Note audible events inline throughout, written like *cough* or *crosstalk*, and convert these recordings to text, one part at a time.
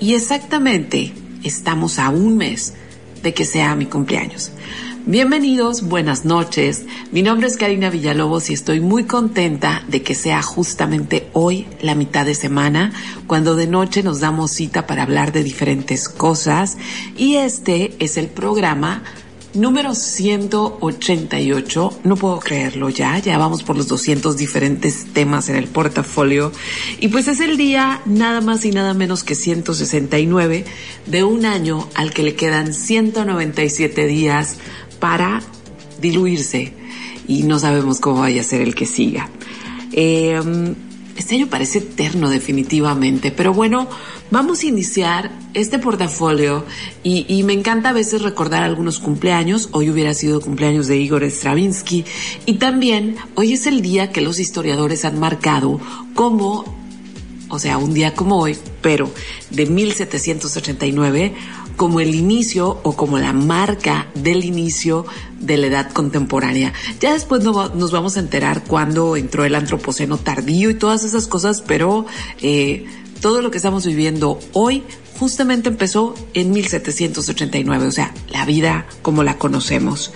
y exactamente estamos a un mes de que sea mi cumpleaños. Bienvenidos, buenas noches. Mi nombre es Karina Villalobos y estoy muy contenta de que sea justamente hoy la mitad de semana, cuando de noche nos damos cita para hablar de diferentes cosas. Y este es el programa número 188. No puedo creerlo ya, ya vamos por los 200 diferentes temas en el portafolio. Y pues es el día nada más y nada menos que 169 de un año al que le quedan 197 días para diluirse. Y no sabemos cómo vaya a ser el que siga. Eh, este año parece eterno definitivamente, pero bueno, vamos a iniciar este portafolio y, me encanta a veces recordar algunos cumpleaños. Hoy hubiera sido cumpleaños de Igor Stravinsky y también hoy es el día que los historiadores han marcado como o sea, un día como hoy, pero de 1789, como el inicio o como la marca del inicio de la edad contemporánea. Ya después nos vamos a enterar cuándo entró el antropoceno tardío y todas esas cosas, pero eh, todo lo que estamos viviendo hoy justamente empezó en 1789, o sea, la vida como la conocemos.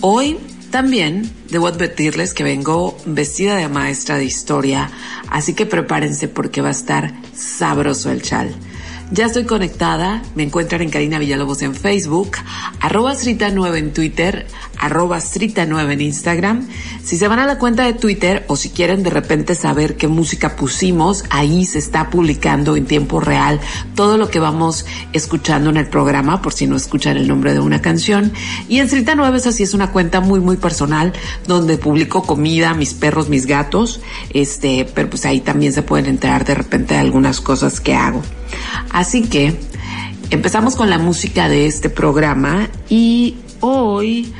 Hoy también debo advertirles que vengo vestida de maestra de historia, así que prepárense porque va a estar sabroso el chal. Ya estoy conectada, me encuentran en Karina Villalobos en Facebook, arroba Srita9 en Twitter, arroba Srita9 en Instagram. Si se van a la cuenta de Twitter o si quieren de repente saber qué música pusimos, ahí se está publicando en tiempo real todo lo que vamos escuchando en el programa, por si no escuchan el nombre de una canción. Y en Srita9 es así, es una cuenta muy, muy personal donde publico comida, mis perros, mis gatos, este, pero pues ahí también se pueden enterar de repente de algunas cosas que hago. Así que empezamos con la música de este programa y hoy...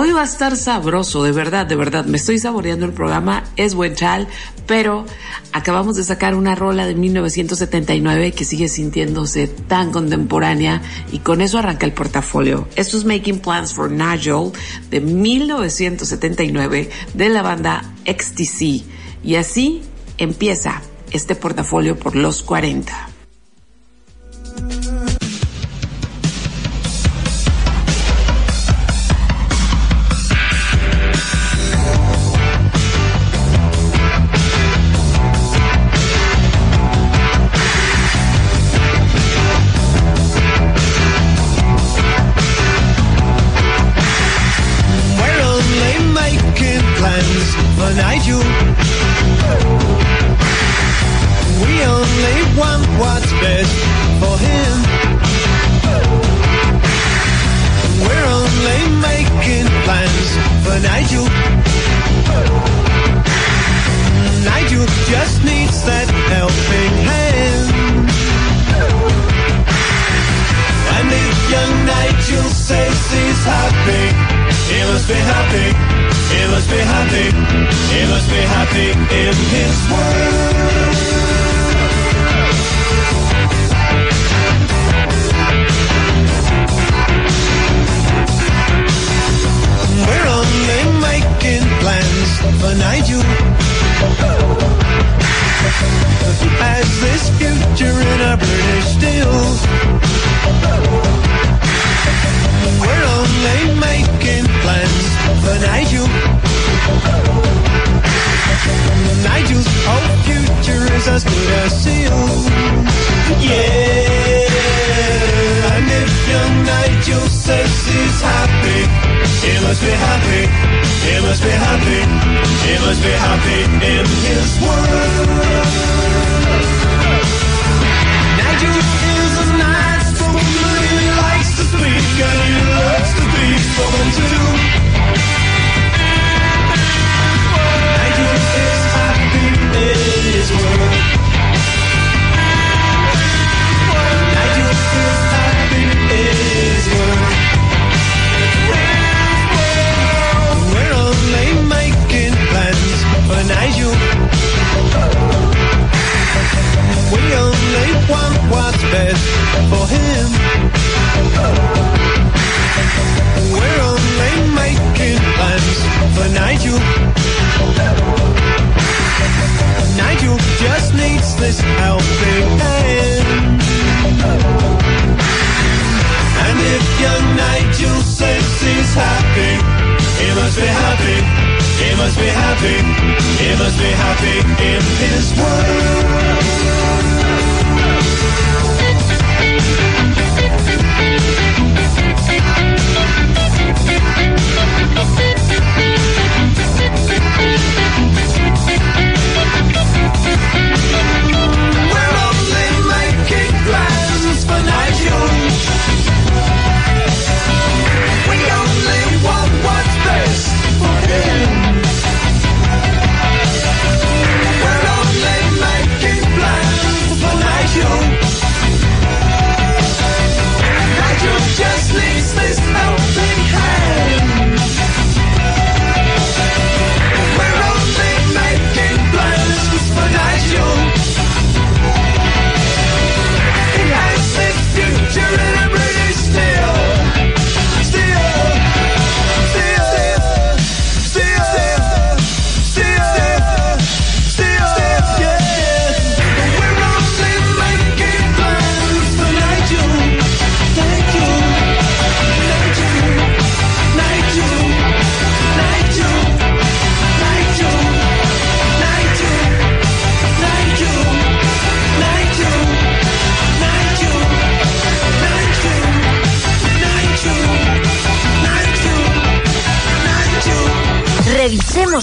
Hoy va a estar sabroso, de verdad, de verdad. Me estoy saboreando el programa, es buen chal, pero acabamos de sacar una rola de 1979 que sigue sintiéndose tan contemporánea y con eso arranca el portafolio. Esto es Making Plans for Nigel de 1979 de la banda XTC. Y así empieza este portafolio por los 40.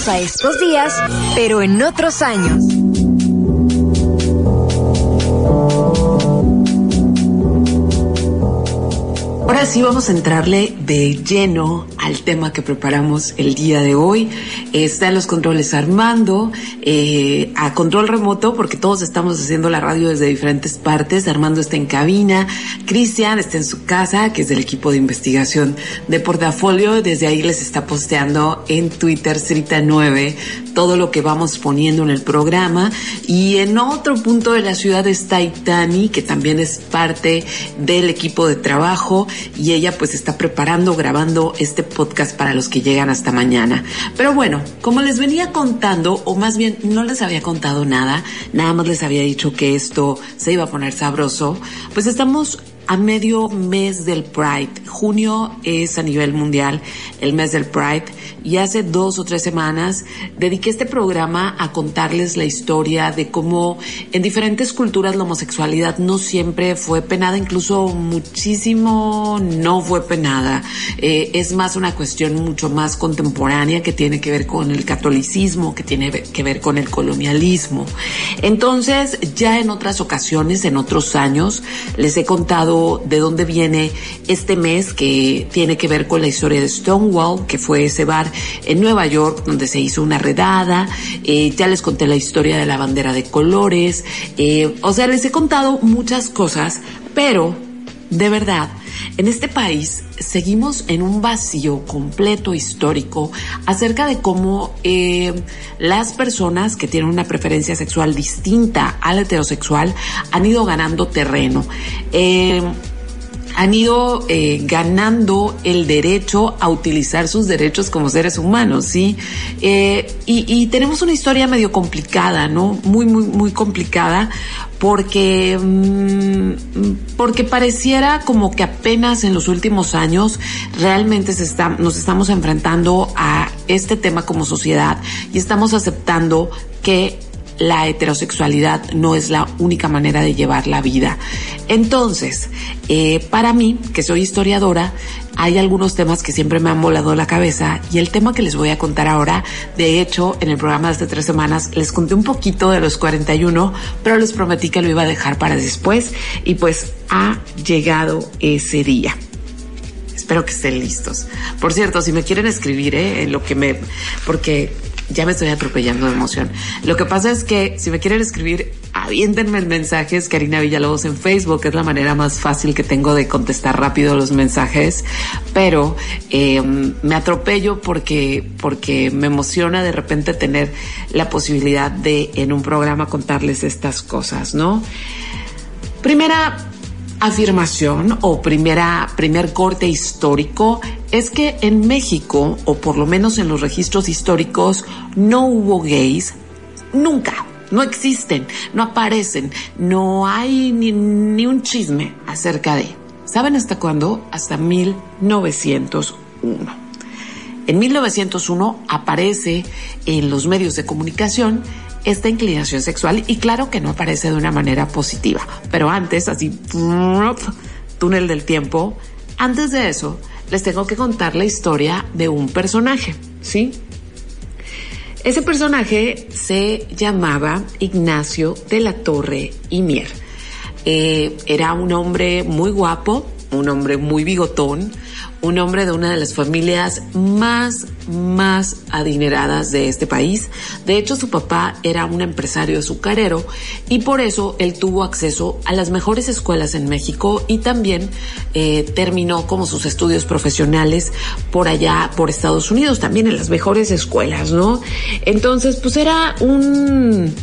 A estos días, pero en otros años. Ahora sí vamos a entrarle de lleno al tema que preparamos el día de hoy. Está en los controles Armando, eh, a control remoto, porque todos estamos haciendo la radio desde diferentes partes. Armando está en cabina, Cristian está en su casa, que es del equipo de investigación de portafolio. Desde ahí les está posteando en Twitter, Cerita 9, todo lo que vamos poniendo en el programa. Y en otro punto de la ciudad está Itani, que también es parte del equipo de trabajo y ella pues está preparando, grabando este podcast para los que llegan hasta mañana. Pero bueno, como les venía contando, o más bien no les había contado nada, nada más les había dicho que esto se iba a poner sabroso, pues estamos a medio mes del Pride. Junio es a nivel mundial el mes del Pride y hace dos o tres semanas dediqué este programa a contarles la historia de cómo en diferentes culturas la homosexualidad no siempre fue penada, incluso muchísimo no fue penada. Eh, es más una cuestión mucho más contemporánea que tiene que ver con el catolicismo, que tiene que ver con el colonialismo. Entonces, ya en otras ocasiones, en otros años, les he contado de dónde viene este mes que tiene que ver con la historia de Stonewall, que fue ese bar en Nueva York donde se hizo una redada. Eh, ya les conté la historia de la bandera de colores. Eh, o sea, les he contado muchas cosas, pero de verdad, en este país seguimos en un vacío completo histórico acerca de cómo eh, las personas que tienen una preferencia sexual distinta al heterosexual han ido ganando terreno. Eh, han ido eh, ganando el derecho a utilizar sus derechos como seres humanos, ¿sí? Y, y, tenemos una historia medio complicada, ¿no? Muy, muy, muy complicada, porque, mmm, porque pareciera como que apenas en los últimos años realmente se está, nos estamos enfrentando a este tema como sociedad y estamos aceptando que la heterosexualidad no es la única manera de llevar la vida. Entonces, eh, para mí, que soy historiadora, hay algunos temas que siempre me han volado la cabeza y el tema que les voy a contar ahora, de hecho, en el programa de hace tres semanas les conté un poquito de los 41, pero les prometí que lo iba a dejar para después y pues ha llegado ese día. Espero que estén listos. Por cierto, si me quieren escribir, ¿eh? En lo que me, porque ya me estoy atropellando de emoción. Lo que pasa es que si me quieren escribir, aviéntenme el mensaje, es Karina Villalobos en Facebook, es la manera más fácil que tengo de contestar rápido los mensajes, pero eh, me atropello porque, porque me emociona de repente tener la posibilidad de en un programa contarles estas cosas, ¿no? Primera afirmación o primera, primer corte histórico es que en México, o por lo menos en los registros históricos, no hubo gays nunca. No existen, no aparecen, no hay ni, ni un chisme acerca de. ¿Saben hasta cuándo? Hasta 1901. En 1901 aparece en los medios de comunicación esta inclinación sexual y claro que no aparece de una manera positiva, pero antes, así, túnel del tiempo, antes de eso, les tengo que contar la historia de un personaje, ¿sí? Ese personaje se llamaba Ignacio de la Torre y Mier. Eh, era un hombre muy guapo, un hombre muy bigotón, un hombre de una de las familias más, más adineradas de este país. De hecho, su papá era un empresario azucarero y por eso él tuvo acceso a las mejores escuelas en México y también eh, terminó como sus estudios profesionales por allá, por Estados Unidos, también en las mejores escuelas, ¿no? Entonces, pues era un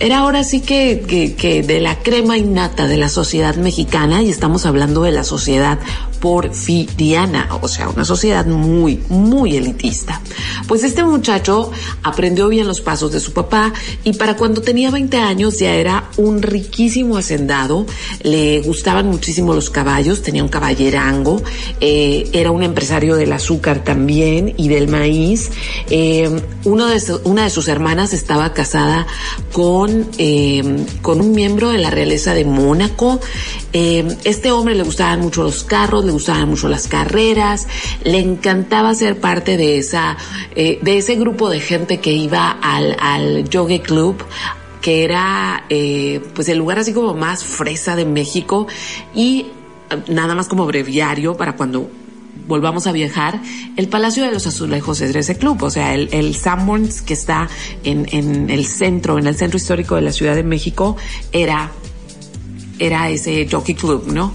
era ahora sí que, que, de la crema innata de la sociedad mexicana y estamos hablando de la sociedad porfiriana, o sea, una sociedad muy, muy elitista. Pues este muchacho aprendió bien los pasos de su papá y para cuando tenía 20 años ya era un riquísimo hacendado, le gustaban muchísimo los caballos, tenía un caballerango, eh, era un empresario del azúcar también y del maíz. Eh, de una de sus hermanas estaba casada con, eh, con un miembro de la realeza de Mónaco. este hombre le gustaban mucho los carros, le gustaban mucho las carreras, le encantaba ser parte de esa, eh, de ese grupo de gente que iba al, al Club que era eh, pues el lugar así como más fresa de México y eh, nada más como breviario para cuando volvamos a viajar, el Palacio de los Azulejos es ese club, o sea, el, el Sanborns que está en, en el centro, en el centro histórico de la Ciudad de México, era, era ese jockey club, ¿no?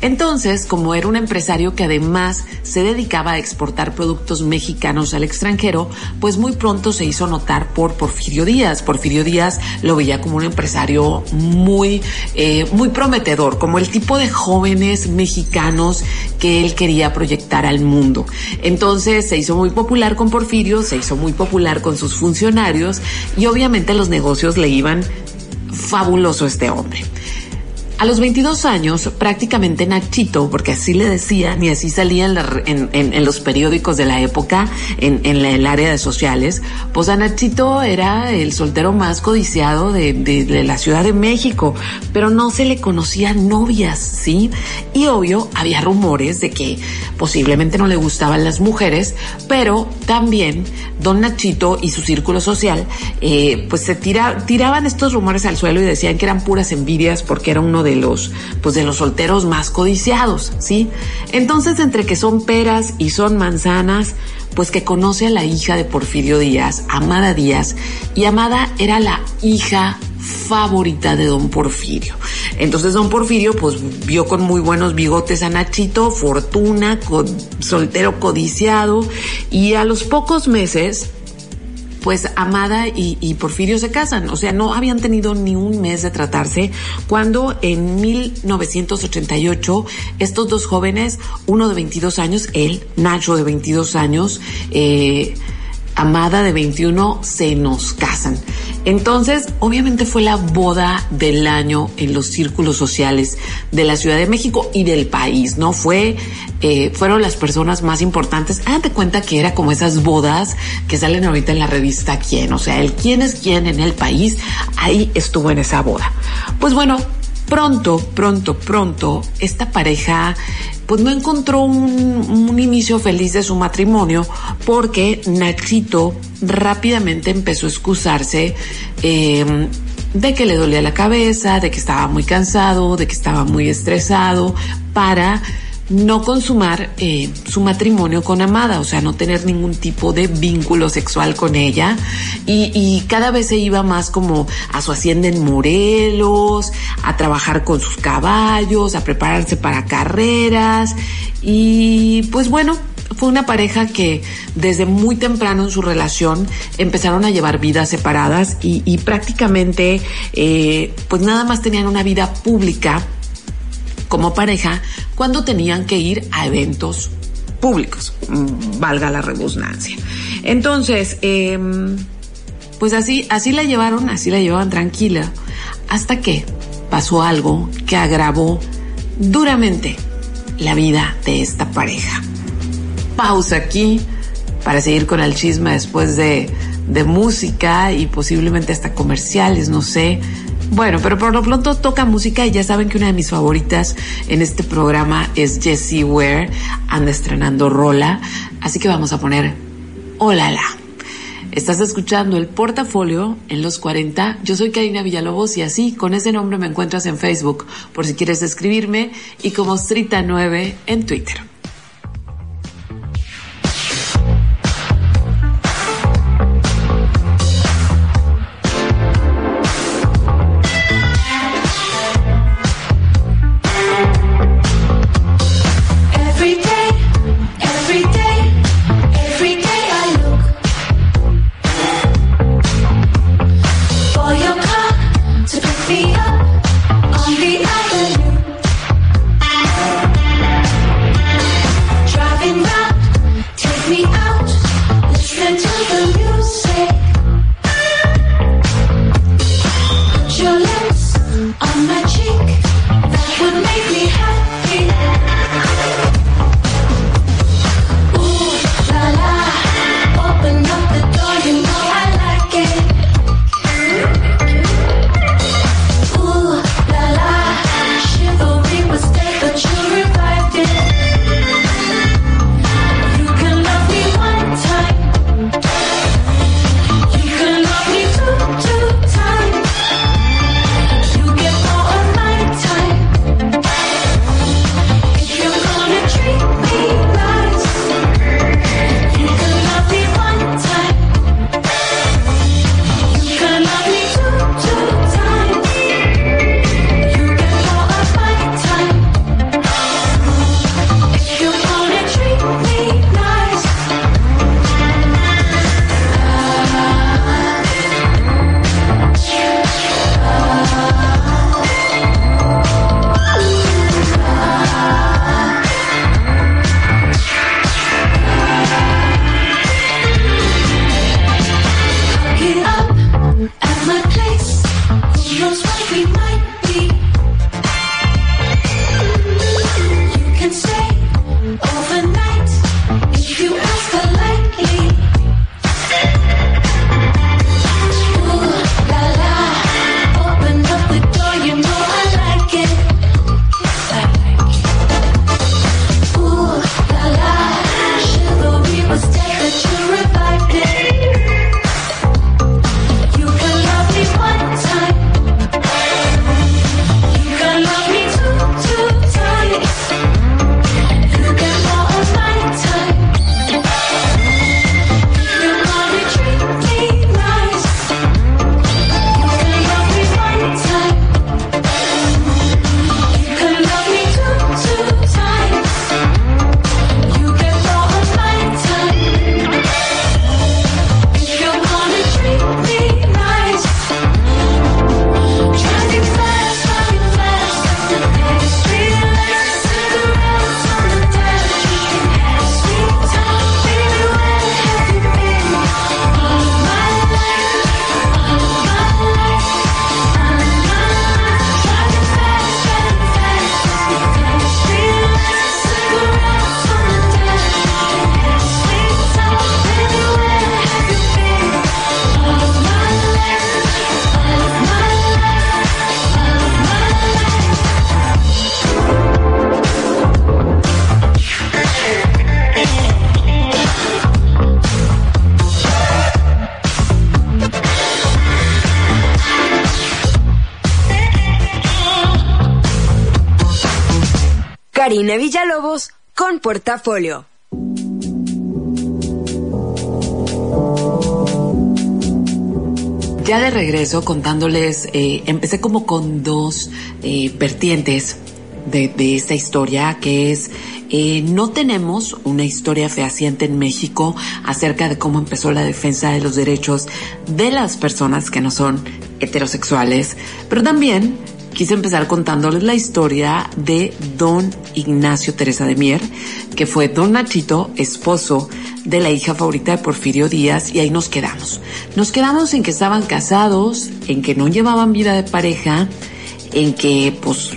Entonces, como era un empresario que además se dedicaba a exportar productos mexicanos al extranjero, pues muy pronto se hizo notar por Porfirio Díaz. Porfirio Díaz lo veía como un empresario muy, eh, muy prometedor, como el tipo de jóvenes mexicanos que él quería proyectar al mundo. Entonces se hizo muy popular con Porfirio, se hizo muy popular con sus funcionarios y obviamente los negocios le iban fabuloso este hombre. A los 22 años, prácticamente Nachito, porque así le decían y así salía en, los periódicos de la época, en, el área de sociales, pues a Nachito era el soltero más codiciado de, la Ciudad de México, pero no se le conocían novias, ¿sí? Y obvio, había rumores de que posiblemente no le gustaban las mujeres, pero también don Nachito y su círculo social, eh, pues se tira, tiraban estos rumores al suelo y decían que eran puras envidias porque era uno de los, pues de los solteros más codiciados, ¿sí? Entonces, entre que son peras y son manzanas, pues que conoce a la hija de Porfirio Díaz, Amada Díaz, y Amada era la hija favorita de don Porfirio. Entonces don Porfirio pues vio con muy buenos bigotes a Nachito, fortuna, soltero codiciado, y a los pocos meses pues Amada y, Porfirio se casan. O sea, no habían tenido ni un mes de tratarse cuando en 1988 estos dos jóvenes, uno de 22 años, él, Nacho de 22 años, eh, Amada de 21 se nos casan. Entonces, obviamente fue la boda del año en los círculos sociales de la Ciudad de México y del país, ¿no? Fue, eh, fueron las personas más importantes. Hágate cuenta que era como esas bodas que salen ahorita en la revista Quién, o sea, el quién es quién en el país, ahí estuvo en esa boda. Pues bueno, pronto, pronto, pronto, esta pareja pues no encontró un, inicio feliz de su matrimonio porque Nachito rápidamente empezó a excusarse em, de que le dolía la cabeza, de que estaba muy cansado, de que estaba muy estresado, para no consumar eh, su matrimonio con Amada, o sea, no tener ningún tipo de vínculo sexual con ella. Y, cada vez se iba más como a su hacienda en Morelos, a trabajar con sus caballos, a prepararse para carreras. Y pues bueno, fue una pareja que desde muy temprano en su relación empezaron a llevar vidas separadas y, prácticamente eh, pues nada más tenían una vida pública como pareja cuando tenían que ir a eventos públicos, mm, valga la redundancia. Entonces, em, pues así, así la llevaron, así la llevaban tranquila, hasta que pasó algo que agravó duramente la vida de esta pareja. Pausa aquí para seguir con el chisme después de, de música y posiblemente hasta comerciales, no sé. Bueno, pero por lo pronto toca música y ya saben que una de mis favoritas en este programa es Jessie Ware, anda estrenando Rola, así que vamos a poner Hola la. Estás escuchando el portafolio en los 40. Yo soy Karina Villalobos y así, con ese nombre me encuentras en Facebook, por si quieres escribirme, y como Strita9 en Twitter. Karina Villalobos con Portafolio. Ya de regreso contándoles, eh, empecé como con dos eh, vertientes de, esta historia que es eh, no tenemos una historia fehaciente en México acerca de cómo empezó la defensa de los derechos de las personas que no son heterosexuales, pero también quise empezar contándoles la historia de don Ignacio Teresa de Mier, que fue don Nachito, esposo de la hija favorita de Porfirio Díaz, y ahí nos quedamos. Nos quedamos en que estaban casados, en que no llevaban vida de pareja, en que pues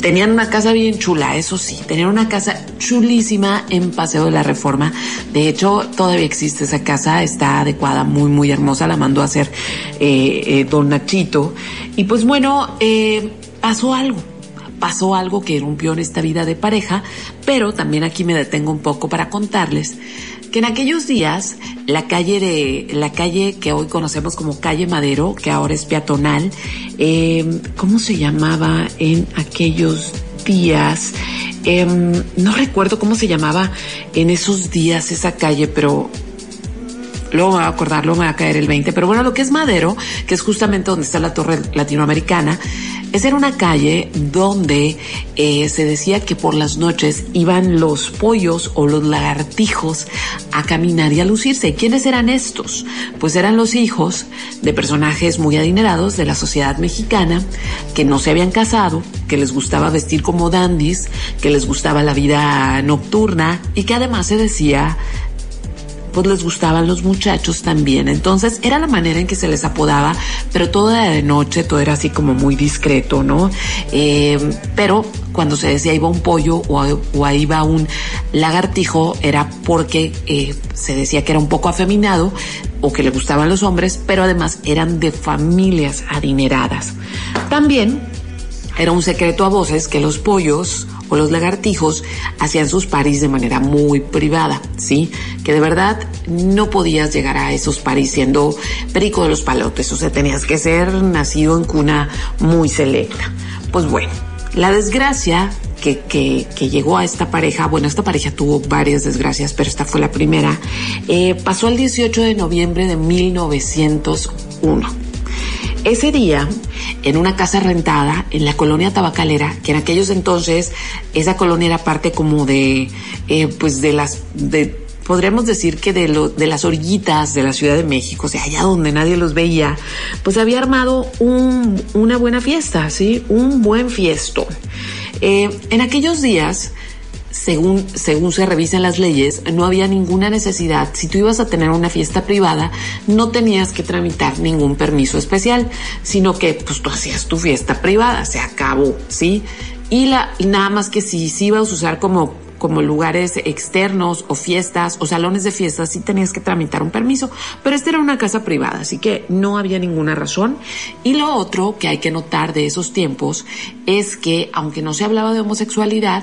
Tenían una casa bien chula, eso sí, tenían una casa chulísima en Paseo de la Reforma. De hecho, todavía existe esa casa, está adecuada, muy, muy hermosa, la mandó a hacer eh, eh, Don Nachito. Y pues bueno, eh, pasó algo pasó algo que rompió en esta vida de pareja, pero también aquí me detengo un poco para contarles que en aquellos días la calle de la calle que hoy conocemos como calle Madero, que ahora es peatonal, eh, ¿cómo se llamaba en aquellos días? Em, no recuerdo cómo se llamaba en esos días esa calle, pero luego me voy a acordar, luego me va a caer el 20, pero bueno, lo que es Madero, que es justamente donde está la torre latinoamericana, esa era una calle donde eh, se decía que por las noches iban los pollos o los lagartijos a caminar y a lucirse. ¿Quiénes eran estos? Pues eran los hijos de personajes muy adinerados de la sociedad mexicana que no se habían casado, que les gustaba vestir como dandis, que les gustaba la vida nocturna y que además se decía pues les gustaban los muchachos también. Entonces era la manera en que se les apodaba, pero todo era de noche, todo era así como muy discreto, ¿no? Eh, pero cuando se decía iba un pollo o, ahí va un lagartijo, era porque eh, se decía que era un poco afeminado o que le gustaban los hombres, pero además eran de familias adineradas. También era un secreto a voces que los pollos o los lagartijos hacían sus paris de manera muy privada, ¿sí? Que de verdad no podías llegar a esos paris siendo perico de los palotes, o sea, tenías que ser nacido en cuna muy selecta. Pues bueno, la desgracia que, que, llegó a esta pareja, bueno, esta pareja tuvo varias desgracias, pero esta fue la primera, eh, pasó el 18 de noviembre de 1901. Ese día, en una casa rentada en la colonia tabacalera, que en aquellos entonces esa colonia era parte como de, eh, pues de las, de, podríamos decir que de, lo, de las orillitas de la Ciudad de México, o sea, allá donde nadie los veía, pues había armado un, una buena fiesta, ¿sí? Un buen fiesto. Eh, en aquellos días, según, según se revisan las leyes, no había ninguna necesidad. Si tú ibas a tener una fiesta privada, no tenías que tramitar ningún permiso especial, sino que pues tú hacías tu fiesta privada, se acabó, ¿sí? Y la, nada más que si, si ibas a usar como como lugares externos o fiestas o salones de fiestas, sí tenías que tramitar un permiso, pero esta era una casa privada, así que no había ninguna razón. Y lo otro que hay que notar de esos tiempos es que, aunque no se hablaba de homosexualidad,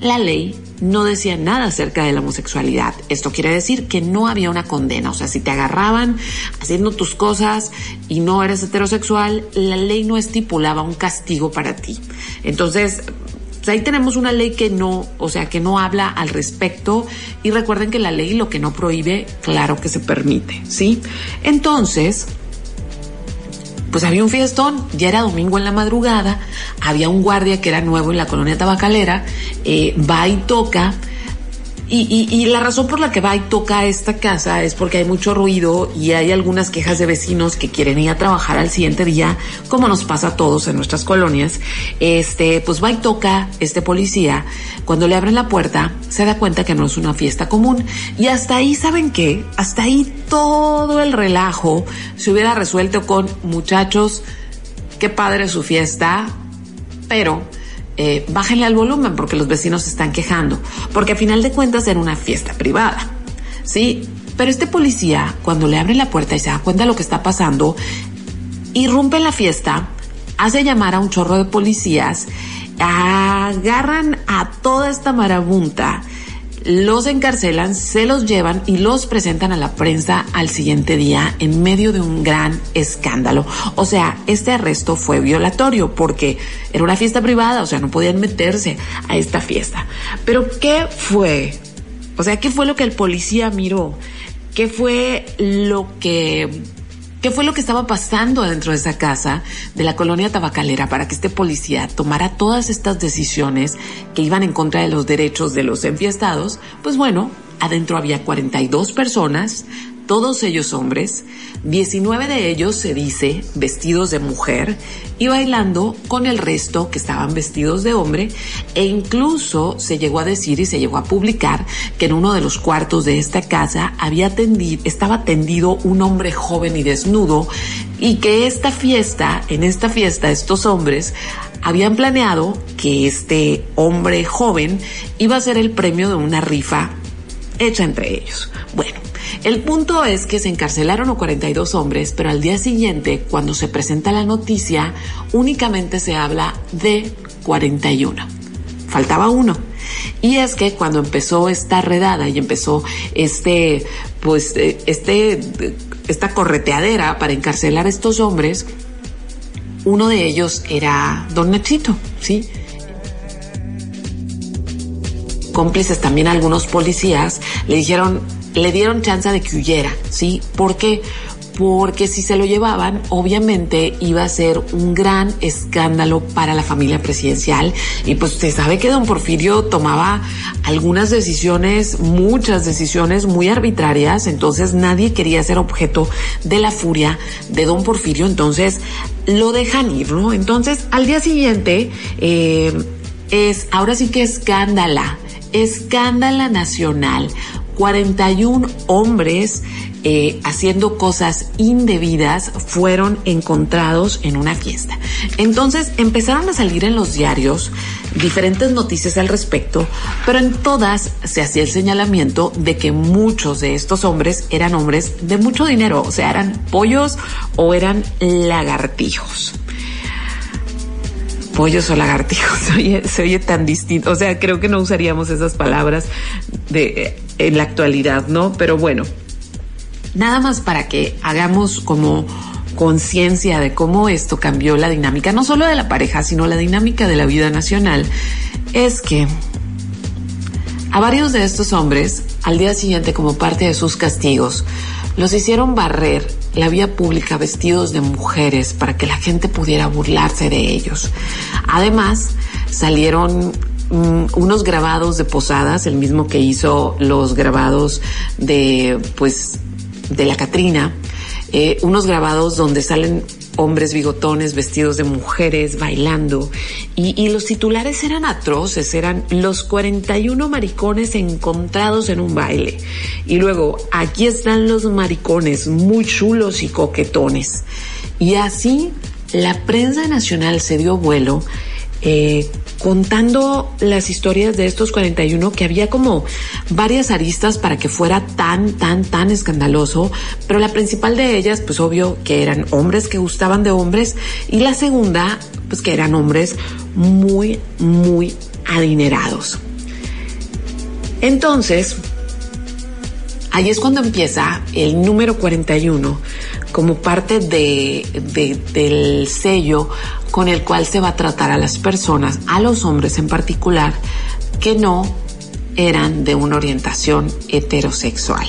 la ley no decía nada acerca de la homosexualidad. Esto quiere decir que no había una condena. O sea, si te agarraban haciendo tus cosas y no eres heterosexual, la ley no estipulaba un castigo para ti. Entonces, pues ahí tenemos una ley que no, o sea, que no habla al respecto. Y recuerden que la ley lo que no prohíbe, claro que se permite, ¿sí? Entonces, pues había un fiestón, ya era domingo en la madrugada, había un guardia que era nuevo en la colonia tabacalera, eh, va y toca, y, y, la razón por la que va y toca esta casa es porque hay mucho ruido y hay algunas quejas de vecinos que quieren ir a trabajar al siguiente día, como nos pasa a todos en nuestras colonias. Este, pues va y toca este policía. Cuando le abren la puerta, se da cuenta que no es una fiesta común. Y hasta ahí, ¿saben qué? Hasta ahí todo el relajo se hubiera resuelto con muchachos, qué padre su fiesta, pero eh, bájenle al volumen porque los vecinos se están quejando, porque a final de cuentas era una fiesta privada, ¿sí? Pero este policía, cuando le abre la puerta y se da cuenta de lo que está pasando, irrumpe la fiesta, hace llamar a un chorro de policías, agarran a toda esta marabunta, los encarcelan, se los llevan y los presentan a la prensa al siguiente día en medio de un gran escándalo. O sea, este arresto fue violatorio porque era una fiesta privada, o sea, no podían meterse a esta fiesta. Pero ¿qué fue? O sea, ¿qué fue lo que el policía miró? ¿Qué fue lo que qué fue lo que estaba pasando dentro de esa casa de la colonia tabacalera para que este policía tomara todas estas decisiones que iban en contra de los derechos de los enfiestados, pues bueno, adentro había 42 personas, todos ellos hombres, 19 de ellos se dice vestidos de mujer y bailando con el resto que estaban vestidos de hombre e incluso se llegó a decir y se llegó a publicar que en uno de los cuartos de esta casa había tendido, estaba tendido un hombre joven y desnudo y que esta fiesta, en esta fiesta estos hombres habían planeado que este hombre joven iba a ser el premio de una rifa hecha entre ellos. Bueno, el punto es que se encarcelaron a 42 hombres, pero al día siguiente, cuando se presenta la noticia, únicamente se habla de 41. Faltaba uno. Y es que cuando empezó esta redada y empezó este, pues, eh, este, esta correteadera para encarcelar a estos hombres, uno de ellos era Don Nachito, ¿sí? Cómplices también algunos policías le dijeron, le dieron chance de que huyera, ¿sí? ¿Por qué? Porque si se lo llevaban, obviamente iba a ser un gran escándalo para la familia presidencial. Y pues usted sabe que don Porfirio tomaba algunas decisiones, muchas decisiones muy arbitrarias, entonces nadie quería ser objeto de la furia de don Porfirio, entonces lo dejan ir, ¿no? Entonces al día siguiente eh, es, ahora sí que escándala, escándala nacional 41 hombres eh, haciendo cosas indebidas fueron encontrados en una fiesta. Entonces empezaron a salir en los diarios diferentes noticias al respecto, pero en todas se hacía el señalamiento de que muchos de estos hombres eran hombres de mucho dinero, o sea, eran pollos o eran lagartijos pollos o lagartijos *laughs* se oye, tan distinto. O sea, creo que no usaríamos esas palabras de, en la actualidad, ¿no? Pero bueno, nada más para que hagamos como conciencia de cómo esto cambió la dinámica, no solo de la pareja, sino la dinámica de la vida nacional, es que a varios de estos hombres, al día siguiente, como parte de sus castigos, los hicieron barrer la vía pública vestidos de mujeres para que la gente pudiera burlarse de ellos. Además, salieron mm, unos grabados de posadas, el mismo que hizo los grabados de, pues, de la Catrina, eh, unos grabados donde salen hombres bigotones vestidos de mujeres bailando y, los titulares eran atroces, eran los 41 maricones encontrados en un baile. Y luego, aquí están los maricones muy chulos y coquetones. Y así la prensa nacional se dio vuelo eh, contando las historias de estos 41 que había como varias aristas para que fuera tan, tan, tan escandaloso, pero la principal de ellas, pues obvio que eran hombres que gustaban de hombres y la segunda, pues que eran hombres muy, muy adinerados. Entonces, ahí es cuando empieza el número 41 como parte de, del sello con el cual se va a tratar a las personas, a los hombres en particular, que no eran de una orientación heterosexual.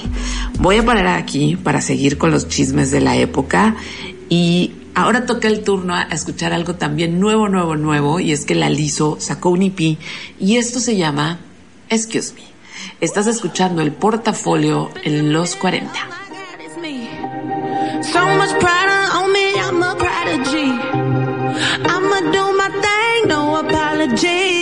Voy a parar aquí para seguir con los chismes de la época y ahora toca el turno a escuchar algo también nuevo, nuevo, nuevo y es que la Liso sacó un EP y esto se llama Excuse Me. Estás escuchando el portafolio en los 40. So much pride on me, I'm a prodigy. I'ma do my thing, no apologies.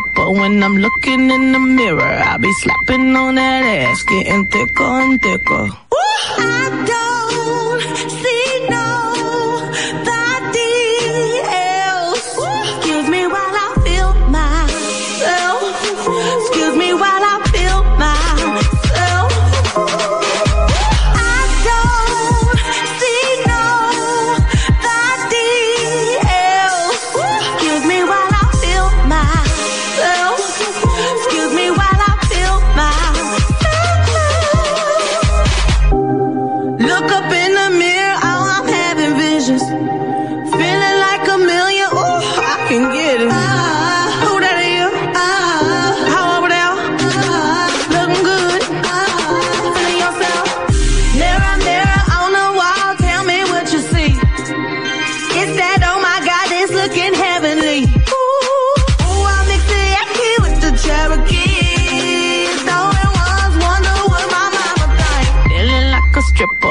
Stripper when I'm looking in the mirror. I be slapping on that ass, getting thicker and thicker. Ooh, I don't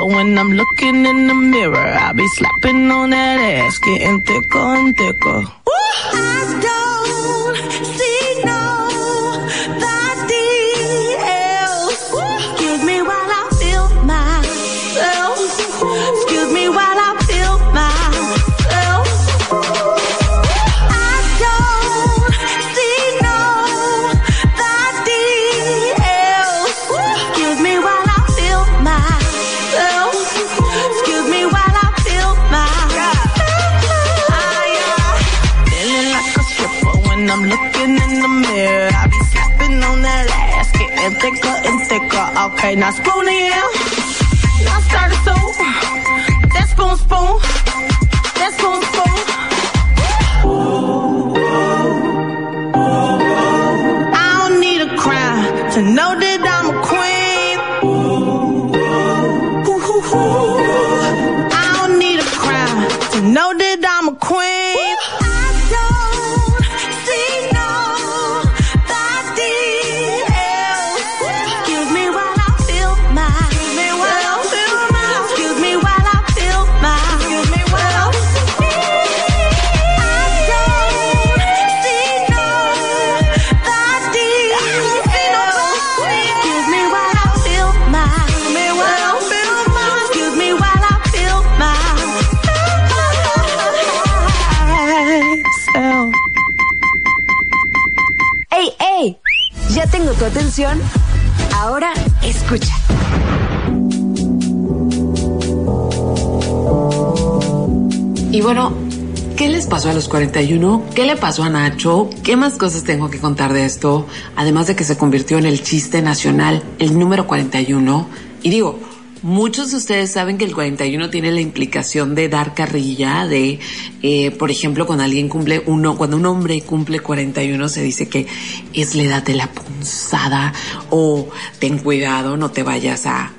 when I'm looking in the mirror. I be slapping on that ass, getting thicker and thicker. Hey, now spooning. yeah. Ahora escucha. Y bueno, ¿qué les pasó a los 41? ¿Qué le pasó a Nacho? ¿Qué más cosas tengo que contar de esto? Además de que se convirtió en el chiste nacional, el número 41. Y digo, Muchos de ustedes saben que el 41 tiene la implicación de dar carrilla, de, eh, por ejemplo, cuando alguien cumple uno, cuando un hombre cumple 41 se dice que es la edad de la punzada o ten cuidado, no te vayas a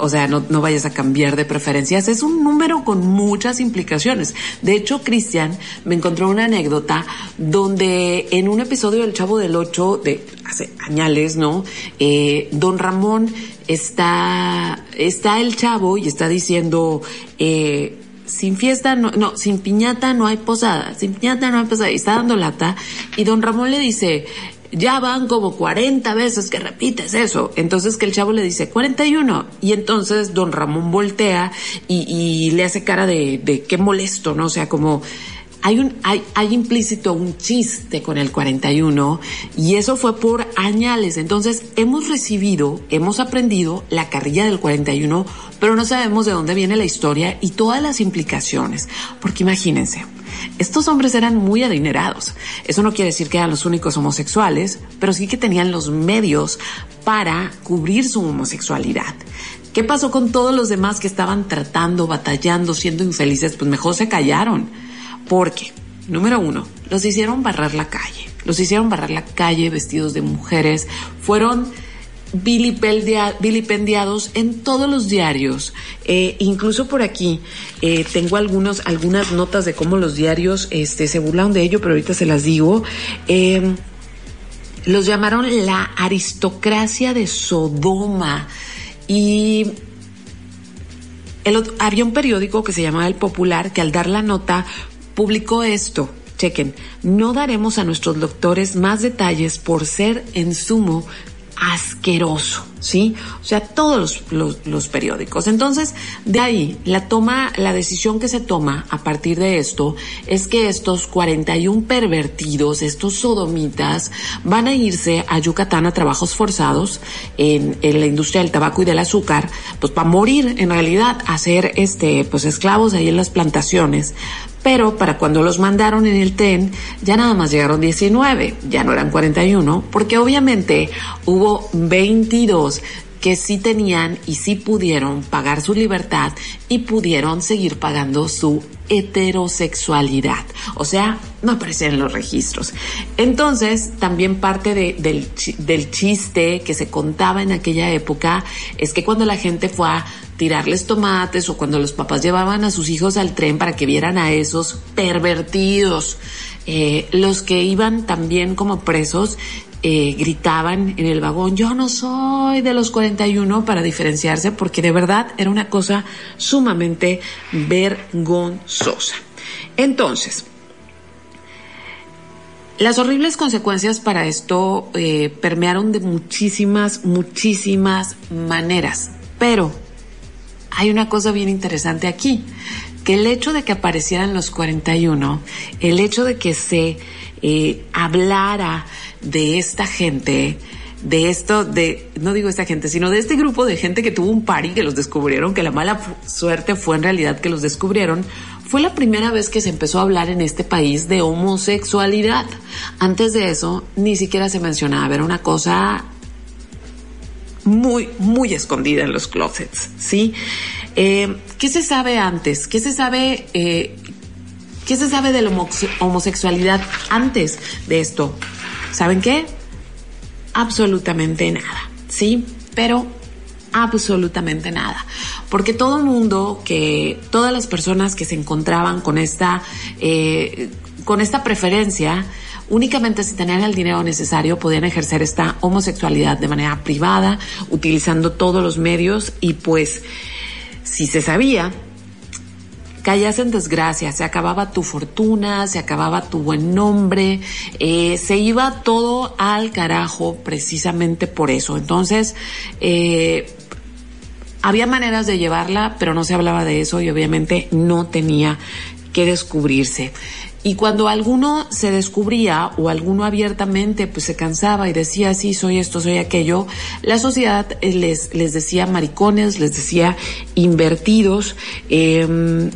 o sea, no, no, vayas a cambiar de preferencias. Es un número con muchas implicaciones. De hecho, Cristian me encontró una anécdota donde en un episodio del Chavo del Ocho, de hace añales, ¿no? Eh, don Ramón está, está el chavo y está diciendo, eh, sin fiesta, no, no, sin piñata no hay posada, sin piñata no hay posada, y está dando lata, y don Ramón le dice, ya van como 40 veces que repites eso. Entonces que el chavo le dice 41. Y entonces don Ramón voltea y, y le hace cara de, de qué molesto, ¿no? O sea, como, hay, un, hay, hay implícito un chiste con el 41 y eso fue por añales. Entonces hemos recibido, hemos aprendido la carrilla del 41, pero no sabemos de dónde viene la historia y todas las implicaciones. Porque imagínense, estos hombres eran muy adinerados. Eso no quiere decir que eran los únicos homosexuales, pero sí que tenían los medios para cubrir su homosexualidad. ¿Qué pasó con todos los demás que estaban tratando, batallando, siendo infelices? Pues mejor se callaron porque, número uno, los hicieron barrar la calle. Los hicieron barrar la calle vestidos de mujeres. Fueron vilipendiados en todos los diarios. Eh, incluso por aquí eh, tengo algunos, algunas notas de cómo los diarios este, se burlaron de ello, pero ahorita se las digo. Em, los llamaron la aristocracia de Sodoma. Y había un periódico que se llamaba El Popular que al dar la nota publicó esto. Chequen, no daremos a nuestros doctores más detalles por ser en sumo asqueroso, ¿sí? O sea, todos los, periódicos. Entonces, de ahí, la toma, la decisión que se toma a partir de esto es que estos 41 pervertidos, estos sodomitas, van a irse a Yucatán a trabajos forzados en, en la industria del tabaco y del azúcar, pues para morir, en realidad, a ser este, pues esclavos ahí en las plantaciones, pero para cuando los mandaron en el TEN ya nada más llegaron 19, ya no eran 41, porque obviamente hubo 22 que sí tenían y sí pudieron pagar su libertad y pudieron seguir pagando su heterosexualidad. O sea, no aparecían en los registros. Entonces, también parte del, chiste que se contaba en aquella época es que cuando la gente fue a tirarles tomates o cuando los papás llevaban a sus hijos al tren para que vieran a esos pervertidos, eh, los que iban también como presos eh, gritaban en el vagón, yo no soy de los 41 para diferenciarse, porque de verdad era una cosa sumamente vergonzosa. Entonces, las horribles consecuencias para esto eh, permearon de muchísimas, muchísimas maneras. Pero hay una cosa bien interesante aquí, que el hecho de que aparecieran los 41, el hecho de que se eh, hablara de esta gente, de esto, de, no digo esta gente, sino de este grupo de gente que tuvo un party, que los descubrieron, que la mala suerte fue en realidad que los descubrieron, fue la primera vez que se empezó a hablar en este país de homosexualidad. Antes de eso, ni siquiera se mencionaba, era una cosa muy, muy escondida en los closets, ¿sí? Eh, ¿Qué se sabe antes? ¿Qué se sabe, eh, qué se sabe de la homosexualidad antes de esto? ¿Saben qué? Absolutamente nada, ¿sí? Pero absolutamente nada. Porque todo el mundo que, todas las personas que se encontraban con esta, eh, con esta preferencia, únicamente si tenían el dinero necesario podían ejercer esta homosexualidad de manera privada, utilizando todos los medios y pues si se sabía caías en desgracia, se acababa tu fortuna, se acababa tu buen nombre, eh, se iba todo al carajo precisamente por eso. Entonces, eh, había maneras de llevarla, pero no se hablaba de eso y obviamente no tenía que descubrirse. Y cuando alguno se descubría o alguno abiertamente pues se cansaba y decía, sí, soy esto, soy aquello, la sociedad les, les decía maricones, les decía invertidos, eh,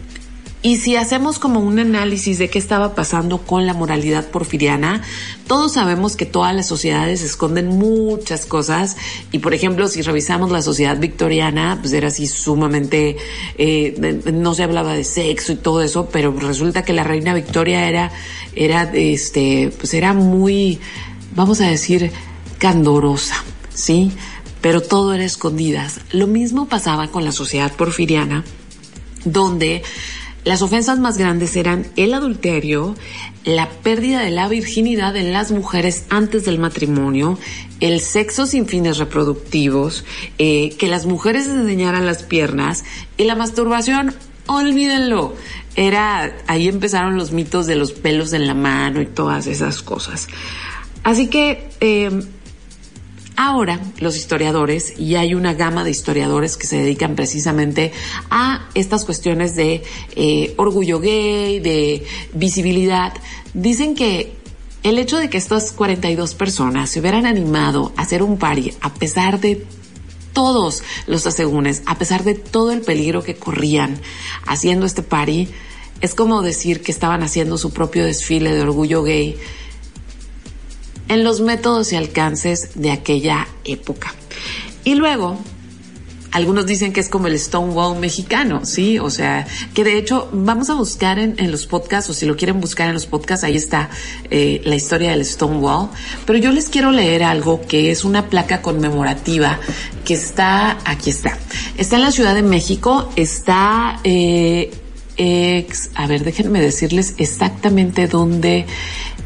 y si hacemos como un análisis de qué estaba pasando con la moralidad porfiriana, todos sabemos que todas las sociedades esconden muchas cosas y por ejemplo si revisamos la sociedad victoriana, pues era así sumamente, eh, no se hablaba de sexo y todo eso, pero resulta que la reina Victoria era, era, este, pues era muy, vamos a decir, candorosa, ¿sí? Pero todo era escondidas. Lo mismo pasaba con la sociedad porfiriana, donde las ofensas más grandes eran el adulterio, la pérdida de la virginidad en las mujeres antes del matrimonio, el sexo sin fines reproductivos, eh, que las mujeres enseñaran las piernas y la masturbación, olvídenlo. Era, ahí empezaron los mitos de los pelos en la mano y todas esas cosas. Así que, eh, Ahora, los historiadores, y hay una gama de historiadores que se dedican precisamente a estas cuestiones de eh, orgullo gay, de visibilidad, dicen que el hecho de que estas 42 personas se hubieran animado a hacer un party a pesar de todos los asegúnes, a pesar de todo el peligro que corrían haciendo este party, es como decir que estaban haciendo su propio desfile de orgullo gay en los métodos y alcances de aquella época. Y luego, algunos dicen que es como el Stonewall mexicano, ¿sí? O sea, que de hecho vamos a buscar en, los podcasts, o si lo quieren buscar en los podcasts, ahí está eh, la historia del Stonewall. Pero yo les quiero leer algo que es una placa conmemorativa que está, aquí está. Está en la Ciudad de México, está, eh, a ver, déjenme decirles exactamente dónde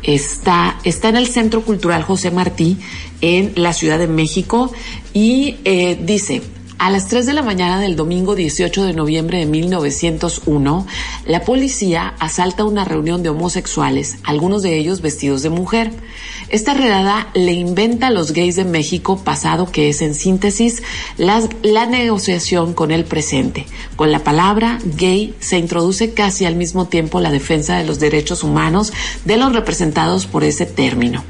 está, está en el Centro Cultural José Martí en la Ciudad de México y eh, dice, a las 3 de la mañana del domingo 18 de noviembre de 1901, la policía asalta una reunión de homosexuales, algunos de ellos vestidos de mujer. Esta redada le inventa a los gays de México pasado que es en síntesis la negociación con el presente. Con la palabra gay se introduce casi al mismo tiempo la defensa de los derechos humanos de los representados por ese término.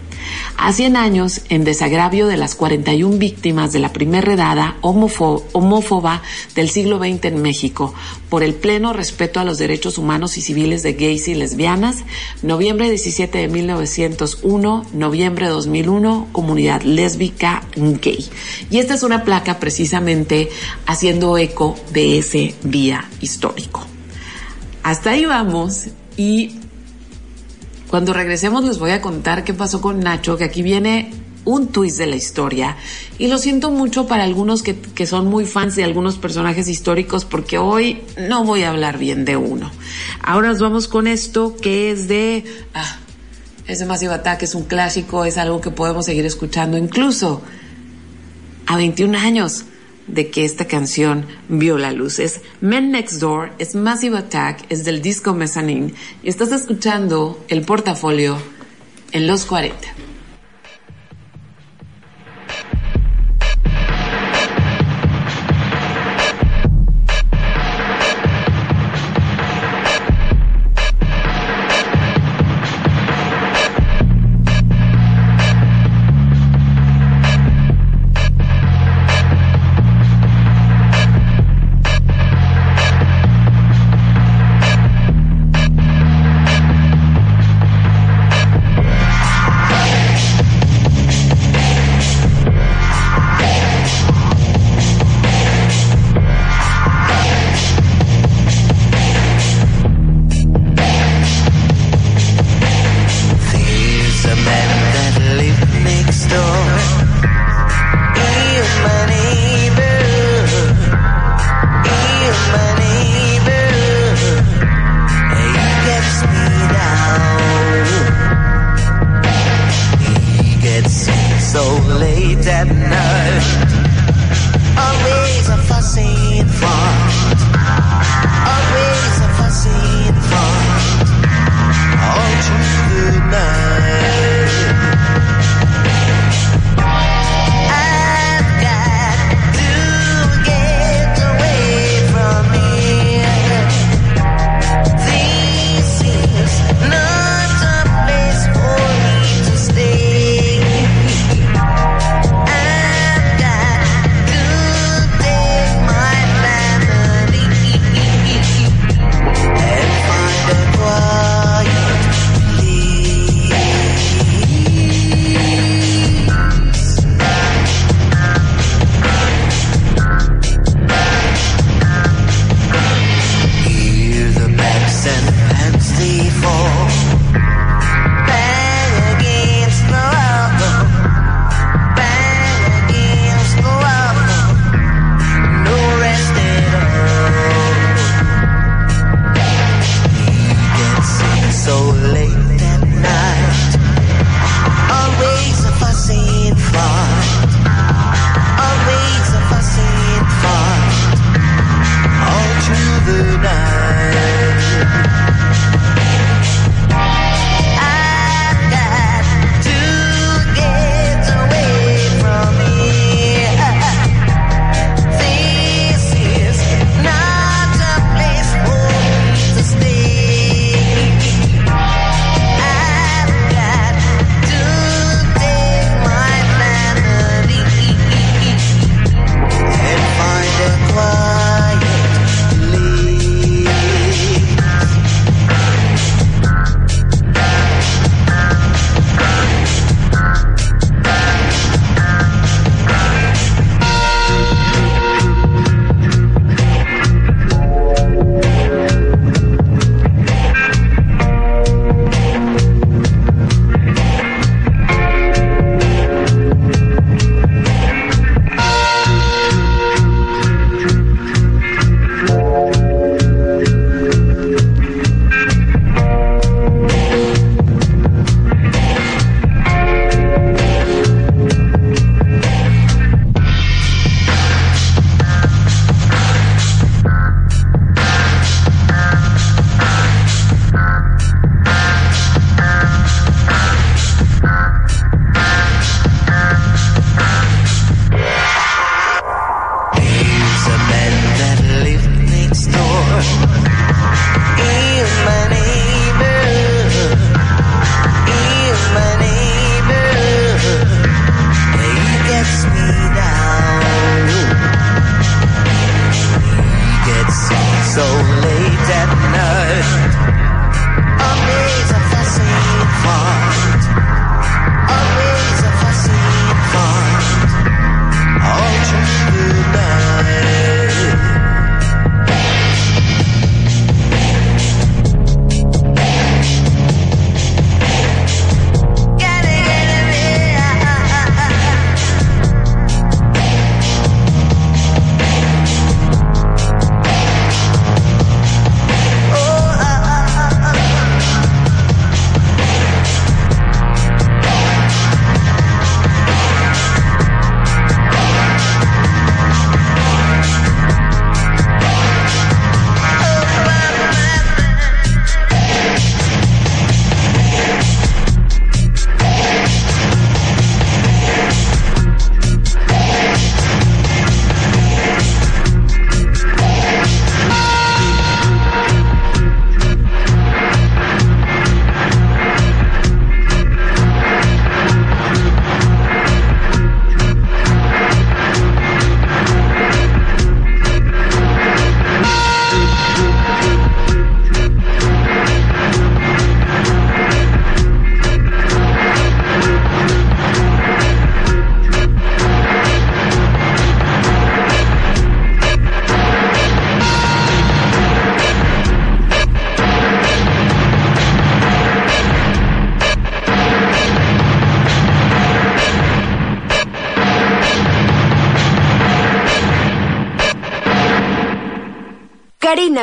A 100 años, en desagravio de las 41 víctimas de la primera redada homófoba del siglo XX en México, por el pleno respeto a los derechos humanos y civiles de gays y lesbianas, noviembre 17 de 1901, noviembre 2001, comunidad lésbica gay. Y esta es una placa precisamente haciendo eco de ese día histórico. Hasta ahí vamos y cuando regresemos les voy a contar qué pasó con Nacho, que aquí viene un twist de la historia. Y lo siento mucho para algunos que, son muy fans de algunos personajes históricos porque hoy no voy a hablar bien de uno. Ahora nos vamos con esto que es de... Ah, es de Massive Attack, es un clásico, es algo que podemos seguir escuchando incluso a 21 años de que esta canción vio la luz. Es Men Next Door, es Massive Attack, es del disco Mezzanine y estás escuchando el portafolio en los 40.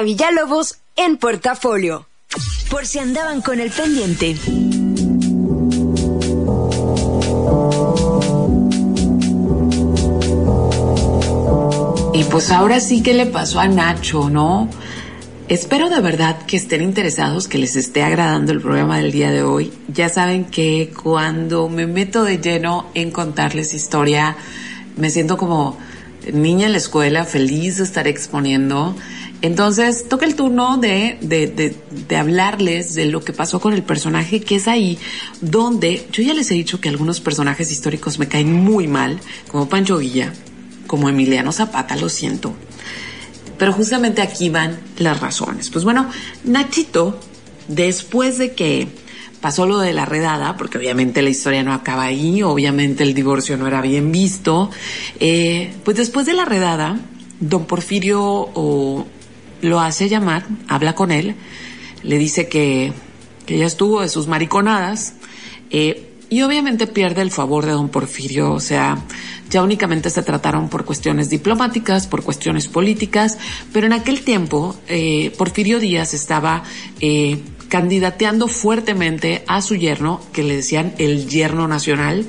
Villalobos en portafolio. Por si andaban con el pendiente. Y pues ahora sí que le pasó a Nacho, ¿no? Espero de verdad que estén interesados, que les esté agradando el programa del día de hoy. Ya saben que cuando me meto de lleno en contarles historia, me siento como niña en la escuela, feliz de estar exponiendo. Entonces, toca el turno de, de, de, hablarles de lo que pasó con el personaje, que es ahí donde yo ya les he dicho que algunos personajes históricos me caen muy mal, como Pancho Villa, como Emiliano Zapata, lo siento. Pero justamente aquí van las razones. Pues bueno, Nachito, después de que pasó lo de la redada, porque obviamente la historia no acaba ahí, obviamente el divorcio no era bien visto, eh, pues después de la redada, don Porfirio o, lo hace llamar, habla con él, le dice que, que ya estuvo de sus mariconadas, eh, y obviamente pierde el favor de don Porfirio, o sea, ya únicamente se trataron por cuestiones diplomáticas, por cuestiones políticas, pero en aquel tiempo eh, Porfirio Díaz estaba eh, candidateando fuertemente a su yerno, que le decían el yerno nacional,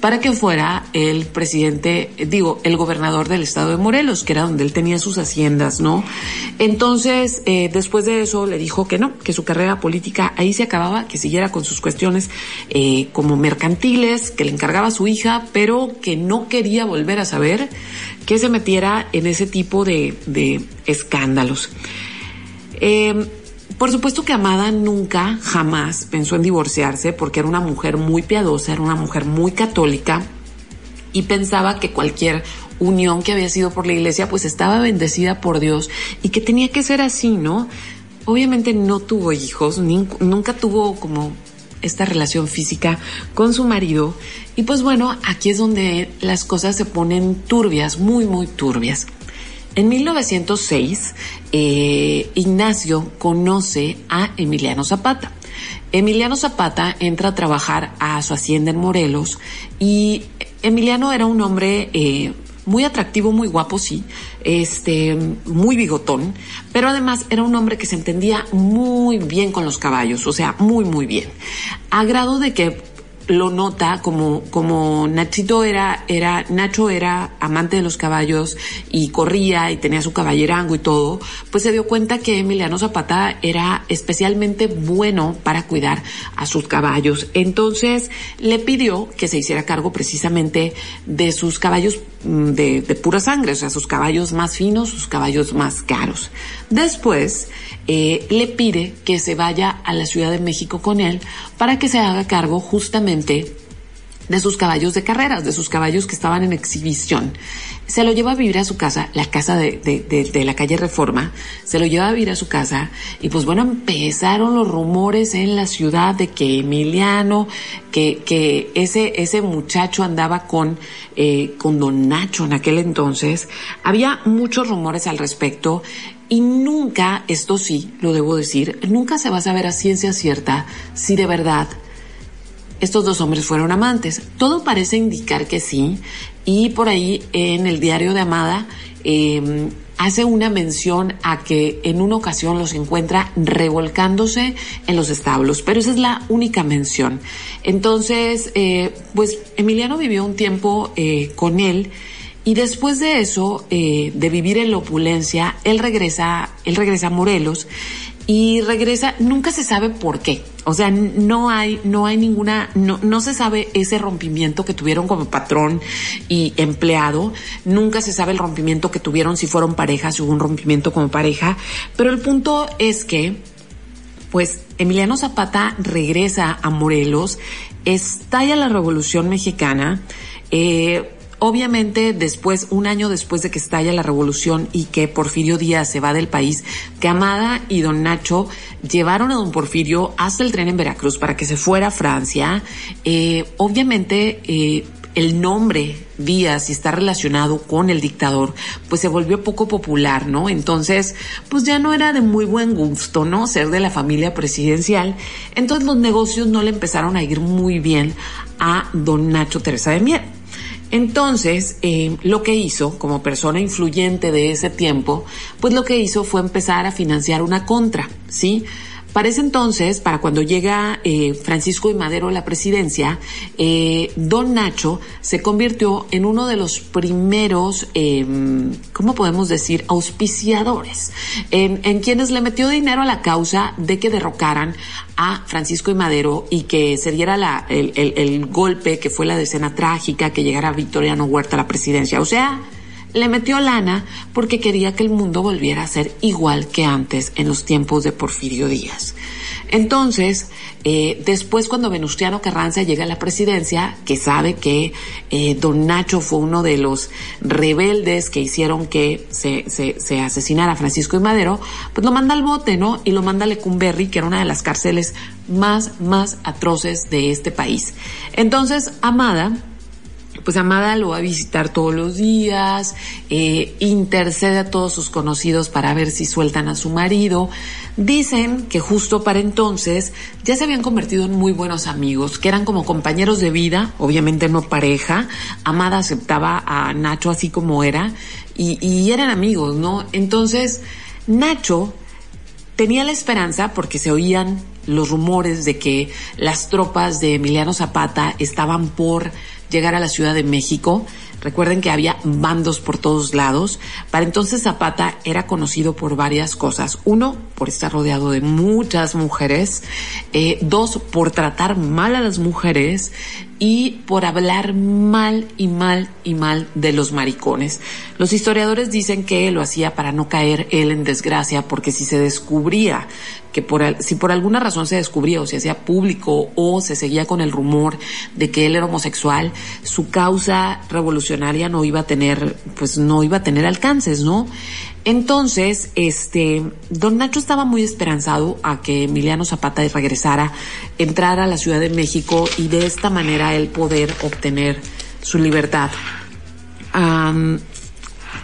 para que fuera el presidente, digo, el gobernador del estado de Morelos, que era donde él tenía sus haciendas, ¿no? Entonces, eh, después de eso le dijo que no, que su carrera política ahí se acababa, que siguiera con sus cuestiones eh, como mercantiles, que le encargaba a su hija, pero que no quería volver a saber que se metiera en ese tipo de, de escándalos. Eh, por supuesto que Amada nunca, jamás pensó en divorciarse porque era una mujer muy piadosa, era una mujer muy católica y pensaba que cualquier unión que había sido por la iglesia pues estaba bendecida por Dios y que tenía que ser así, ¿no? Obviamente no tuvo hijos, ni, nunca tuvo como esta relación física con su marido y pues bueno, aquí es donde las cosas se ponen turbias, muy, muy turbias. En 1906, eh, Ignacio conoce a Emiliano Zapata. Emiliano Zapata entra a trabajar a su hacienda en Morelos y Emiliano era un hombre eh, muy atractivo, muy guapo, sí, este, muy bigotón, pero además era un hombre que se entendía muy bien con los caballos, o sea, muy, muy bien. A grado de que lo nota como, como Nachito era, era, Nacho era amante de los caballos y corría y tenía su caballerango y todo, pues se dio cuenta que Emiliano Zapata era especialmente bueno para cuidar a sus caballos. Entonces le pidió que se hiciera cargo precisamente de sus caballos de, de pura sangre, o sea, sus caballos más finos, sus caballos más caros. Después, eh, le pide que se vaya a la Ciudad de México con él para que se haga cargo justamente de sus caballos de carreras, de sus caballos que estaban en exhibición. Se lo lleva a vivir a su casa, la casa de, de, de, la calle Reforma, se lo lleva a vivir a su casa y pues bueno, empezaron los rumores en la ciudad de que Emiliano, que, que ese, ese muchacho andaba con, eh, con don Nacho en aquel entonces. Había muchos rumores al respecto y nunca, esto sí, lo debo decir, nunca se va a saber a ciencia cierta si de verdad estos dos hombres fueron amantes. Todo parece indicar que sí. Y por ahí en el diario de Amada eh, hace una mención a que en una ocasión los encuentra revolcándose en los establos, pero esa es la única mención. Entonces, eh, pues Emiliano vivió un tiempo eh, con él y después de eso, eh, de vivir en la opulencia, él regresa, él regresa a Morelos y regresa, nunca se sabe por qué. O sea, no hay, no hay ninguna, no, no se sabe ese rompimiento que tuvieron como patrón y empleado. Nunca se sabe el rompimiento que tuvieron si fueron parejas, si hubo un rompimiento como pareja. Pero el punto es que, pues, Emiliano Zapata regresa a Morelos, estalla la Revolución Mexicana, eh, Obviamente, después, un año después de que estalla la revolución y que Porfirio Díaz se va del país, que Amada y don Nacho llevaron a don Porfirio hasta el tren en Veracruz para que se fuera a Francia. Eh, obviamente, eh, el nombre Díaz está relacionado con el dictador, pues se volvió poco popular, ¿no? Entonces, pues ya no era de muy buen gusto, ¿no? Ser de la familia presidencial. Entonces los negocios no le empezaron a ir muy bien a don Nacho Teresa de Mier. Entonces, eh, lo que hizo, como persona influyente de ese tiempo, pues lo que hizo fue empezar a financiar una contra, ¿sí? Para ese entonces, para cuando llega eh, Francisco y Madero a la presidencia, eh, Don Nacho se convirtió en uno de los primeros, eh, ¿cómo podemos decir?, auspiciadores, en, en quienes le metió dinero a la causa de que derrocaran a Francisco y Madero y que se diera la, el, el, el golpe que fue la decena trágica, que llegara Victoriano Huerta a la presidencia. O sea, le metió lana porque quería que el mundo volviera a ser igual que antes en los tiempos de Porfirio Díaz. Entonces, eh, después cuando Venustiano Carranza llega a la presidencia, que sabe que eh, don Nacho fue uno de los rebeldes que hicieron que se, se, se, asesinara Francisco y Madero, pues lo manda al bote, ¿no? Y lo manda a Lecumberri, que era una de las cárceles más, más atroces de este país. Entonces, Amada, pues Amada lo va a visitar todos los días, eh, intercede a todos sus conocidos para ver si sueltan a su marido. Dicen que justo para entonces ya se habían convertido en muy buenos amigos, que eran como compañeros de vida, obviamente no pareja. Amada aceptaba a Nacho así como era y, y eran amigos, ¿no? Entonces, Nacho tenía la esperanza, porque se oían los rumores de que las tropas de Emiliano Zapata estaban por llegar a la Ciudad de México. Recuerden que había bandos por todos lados. Para entonces Zapata era conocido por varias cosas. Uno, por estar rodeado de muchas mujeres. Eh, dos, por tratar mal a las mujeres y por hablar mal y mal y mal de los maricones. Los historiadores dicen que lo hacía para no caer él en desgracia, porque si se descubría que por, si por alguna razón se descubría o se hacía público o se seguía con el rumor de que él era homosexual, su causa revolucionaria no iba a tener, pues no iba a tener alcances, ¿no? Entonces, este, don Nacho estaba muy esperanzado a que Emiliano Zapata regresara, entrara a la Ciudad de México y de esta manera él poder obtener su libertad.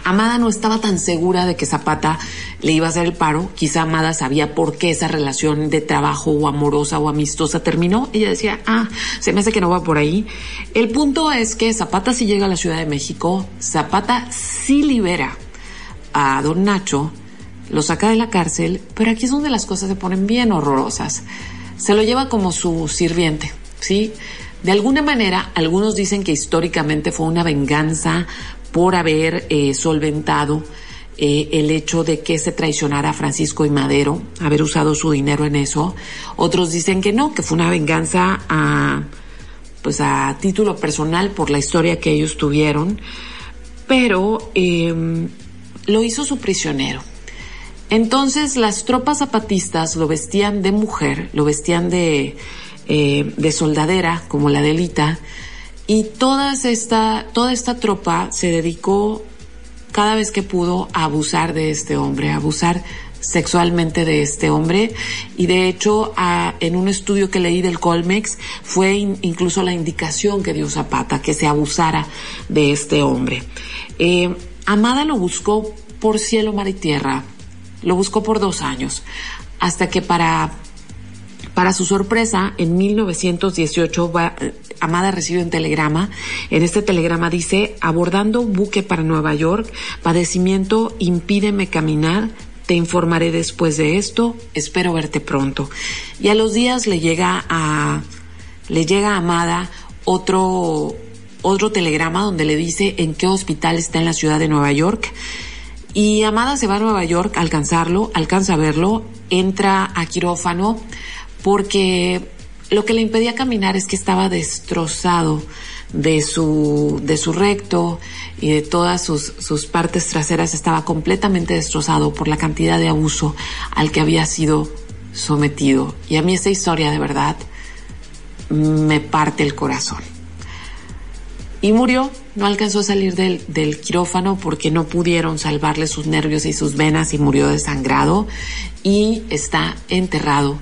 Amada no estaba tan segura de que Zapata le iba a hacer el paro. Quizá Amada sabía por qué esa relación de trabajo o amorosa o amistosa terminó. Ella decía, ah, se me hace que no va por ahí. El punto es que Zapata sí llega a la Ciudad de México, Zapata sí libera a don Nacho, lo saca de la cárcel, pero aquí es donde las cosas se ponen bien horrorosas. Se lo lleva como su sirviente, ¿sí? De alguna manera, algunos dicen que históricamente fue una venganza por haber eh, solventado eh, el hecho de que se traicionara a Francisco y Madero, haber usado su dinero en eso. Otros dicen que no, que fue una venganza a, pues a título personal por la historia que ellos tuvieron. Pero eh, lo hizo su prisionero. Entonces las tropas zapatistas lo vestían de mujer, lo vestían de, eh, de soldadera, como la delita, y toda esta, toda esta tropa se dedicó cada vez que pudo a abusar de este hombre, a abusar sexualmente de este hombre y de hecho a, en un estudio que leí del Colmex fue in, incluso la indicación que dio Zapata que se abusara de este hombre. Eh, Amada lo buscó por cielo, mar y tierra. Lo buscó por dos años, hasta que para, para su sorpresa, en 1918, va, Amada recibe un telegrama. En este telegrama dice, abordando buque para Nueva York, padecimiento impídeme caminar, te informaré después de esto, espero verte pronto. Y a los días le llega a, le llega a Amada otro, otro telegrama donde le dice en qué hospital está en la ciudad de Nueva York. Y Amada se va a Nueva York a alcanzarlo, alcanza a verlo, entra a quirófano porque lo que le impedía caminar es que estaba destrozado de su, de su recto y de todas sus, sus partes traseras estaba completamente destrozado por la cantidad de abuso al que había sido sometido. Y a mí esta historia de verdad me parte el corazón y murió. No alcanzó a salir del, quirófano porque no pudieron salvarle sus nervios y sus venas y murió desangrado y está enterrado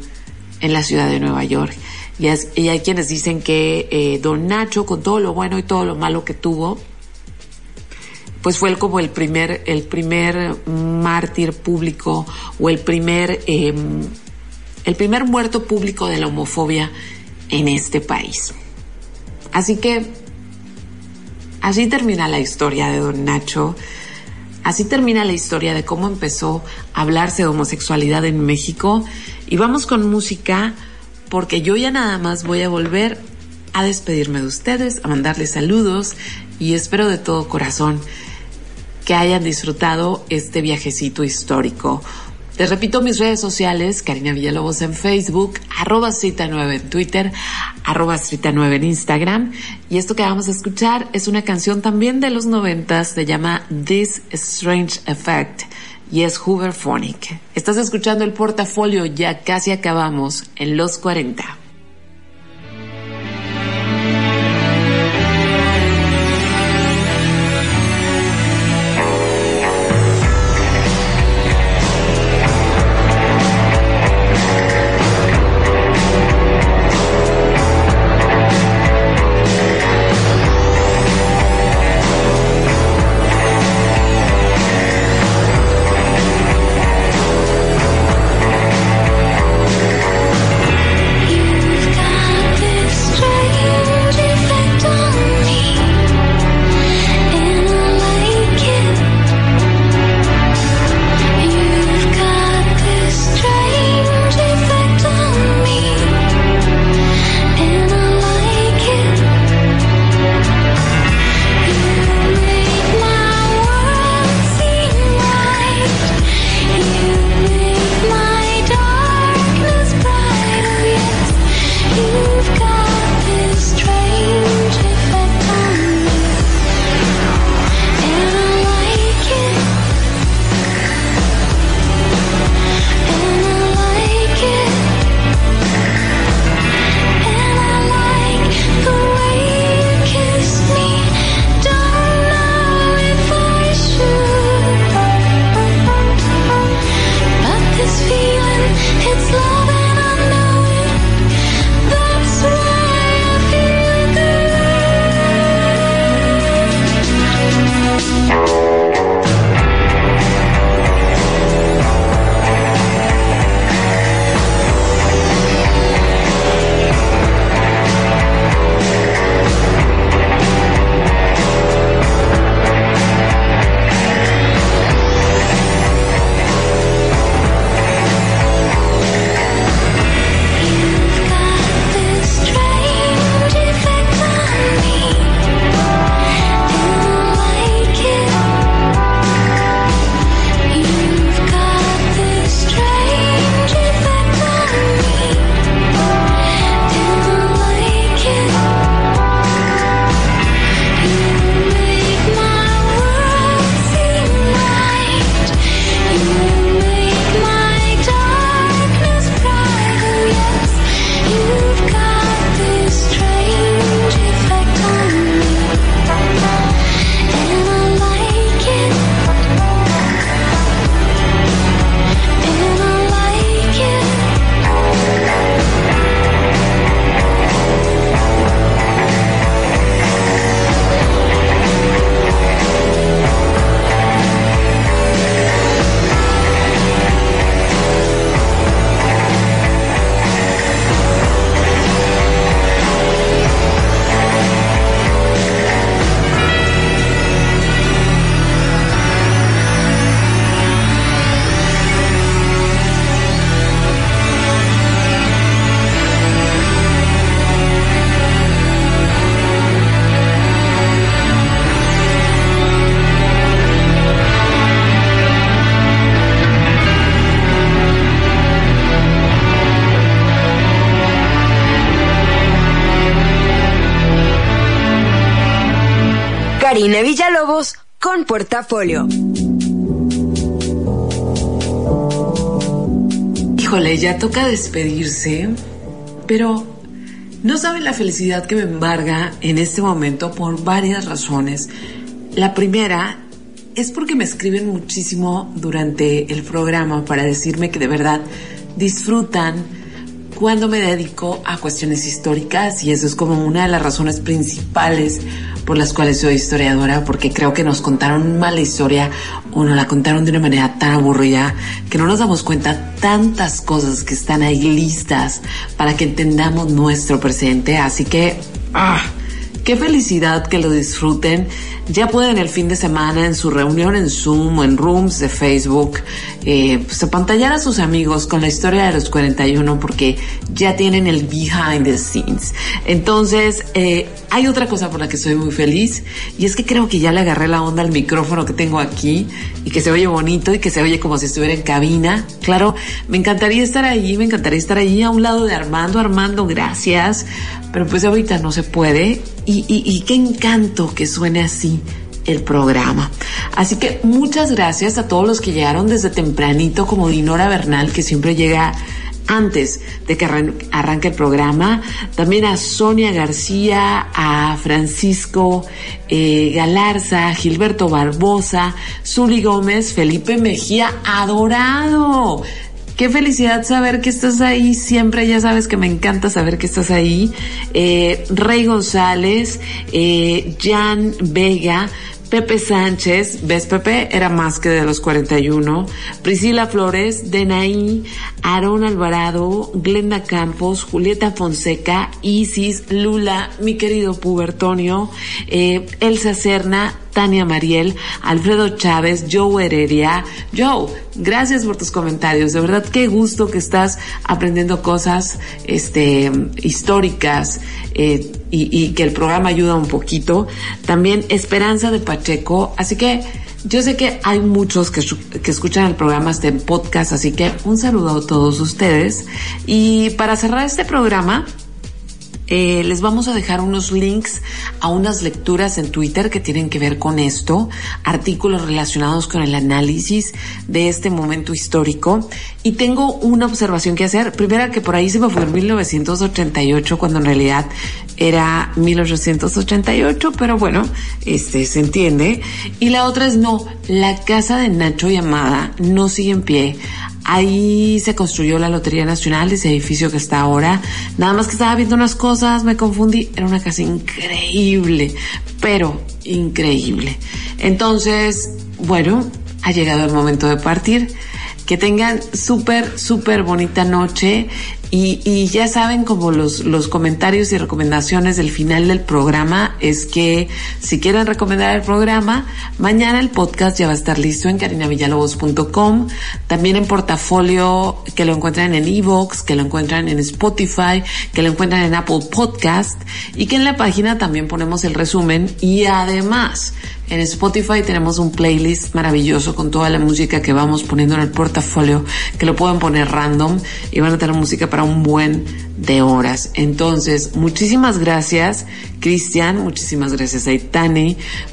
en la ciudad de Nueva York. Y, hay quienes dicen que eh, don Nacho, con todo lo bueno y todo lo malo que tuvo, pues fue como el primer, el primer mártir público o el primer, eh, el primer muerto público de la homofobia en este país. Así que así termina la historia de Don Nacho. Así termina la historia de cómo empezó a hablarse de homosexualidad en México. Y vamos con música porque yo ya nada más voy a volver a despedirme de ustedes, a mandarles saludos y espero de todo corazón que hayan disfrutado este viajecito histórico. Les repito mis redes sociales, Karina Villalobos en Facebook, arroba cita 9 en Twitter, arroba cita 9 en Instagram. Y esto que vamos a escuchar es una canción también de los noventas, se llama This Strange Effect y es Hooverphonic. Estás escuchando el portafolio, ya casi acabamos en los 40. Con Portafolio. Híjole, ya toca despedirse, pero no saben la felicidad que me embarga en este momento por varias razones. La primera es porque me escriben muchísimo durante el programa para decirme que de verdad disfrutan cuando me dedico a cuestiones históricas y eso es como una de las razones principales por las cuales soy historiadora, porque creo que nos contaron mala historia o nos la contaron de una manera tan aburrida que no nos damos cuenta tantas cosas que están ahí listas para que entendamos nuestro presente. Así que, ah, qué felicidad que lo disfruten. Ya pueden el fin de semana en su reunión en Zoom o en Rooms de Facebook, eh, pues apantallar a sus amigos con la historia de los 41 porque ya tienen el behind the scenes. Entonces, eh, hay otra cosa por la que estoy muy feliz y es que creo que ya le agarré la onda al micrófono que tengo aquí y que se oye bonito y que se oye como si estuviera en cabina. Claro, me encantaría estar ahí, me encantaría estar ahí a un lado de Armando. Armando, gracias. Pero pues ahorita no se puede y, y qué encanto que suene así el programa. Así que muchas gracias a todos los que llegaron desde tempranito, como Dinora Bernal, que siempre llega antes de que arranque el programa. También a Sonia García, a Francisco eh, Galarza, Gilberto Barbosa, Zuli Gómez, Felipe Mejía, adorado. Qué felicidad saber que estás ahí. Siempre ya sabes que me encanta saber que estás ahí. Eh, Rey González, eh, Jan Vega, Pepe Sánchez, ¿ves Pepe? Era más que de los 41. Priscila Flores, Denaí, Aarón Alvarado, Glenda Campos, Julieta Fonseca, Isis, Lula, mi querido Pubertonio, eh, Elsa Serna, Tania Mariel, Alfredo Chávez, Joe Heredia. Joe, gracias por tus comentarios. De verdad, qué gusto que estás aprendiendo cosas este, históricas eh, y, que el programa ayuda un poquito. También Esperanza de Pacheco. Así que yo sé que hay muchos que, escuchan el programa este podcast, así que un saludo a todos ustedes. Y para cerrar este programa, eh, les vamos a dejar unos links a unas lecturas en Twitter que tienen que ver con esto, artículos relacionados con el análisis de este momento histórico. Y tengo una observación que hacer. Primera, que por ahí se me fue en 1988, cuando en realidad era 1888, pero bueno, este se entiende. Y la otra es no, la casa de Nacho Yamada no sigue en pie. Ahí se construyó la Lotería Nacional, ese edificio que está ahora. Nada más que estaba viendo unas cosas, me confundí. Era una casa increíble, pero increíble. Entonces, bueno, ha llegado el momento de partir. Que tengan súper, súper bonita noche y, ya saben como los, los comentarios y recomendaciones del final del programa es que si quieren recomendar el programa, mañana el podcast ya va a estar listo en carinavillalobos.com, también en portafolio que lo encuentran en Evox, que lo encuentran en Spotify, que lo encuentran en Apple Podcast y que en la página también ponemos el resumen y además en Spotify tenemos un playlist maravilloso con toda la música que vamos poniendo en el portafolio, que lo pueden poner random y van a tener música para un buen de horas. Entonces, muchísimas gracias, Cristian, muchísimas gracias a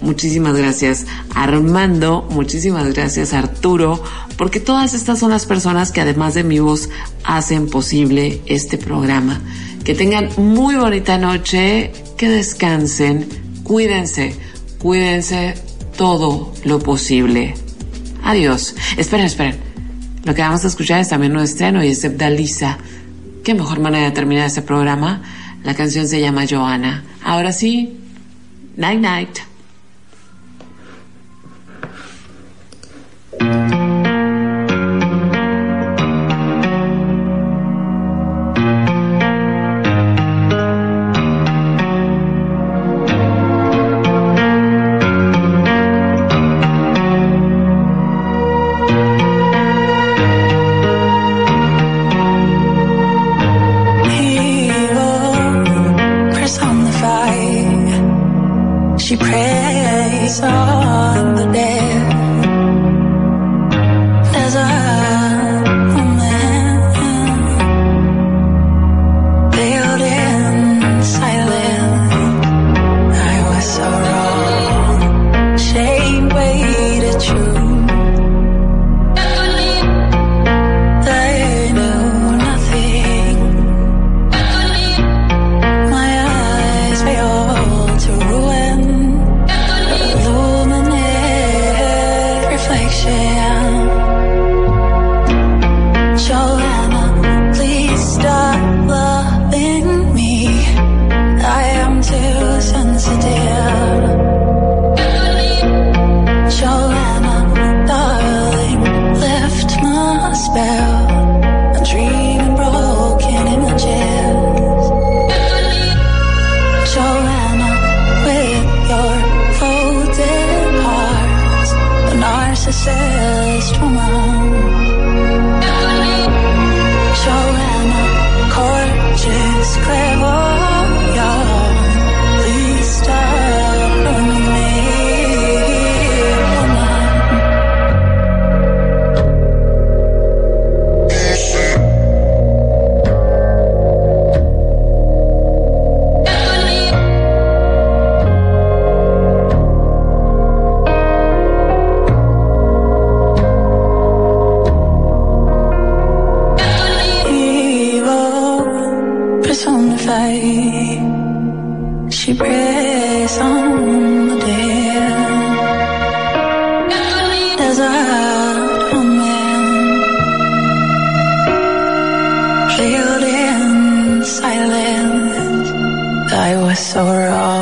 muchísimas gracias Armando, muchísimas gracias Arturo, porque todas estas son las personas que además de mi voz hacen posible este programa. Que tengan muy bonita noche, que descansen, cuídense Cuídense todo lo posible. Adiós. Esperen, esperen. Lo que vamos a escuchar es también un estreno y es de Dalisa. Qué mejor manera de terminar este programa. La canción se llama Joana. Ahora sí, night night. Desert in silence. I was so wrong.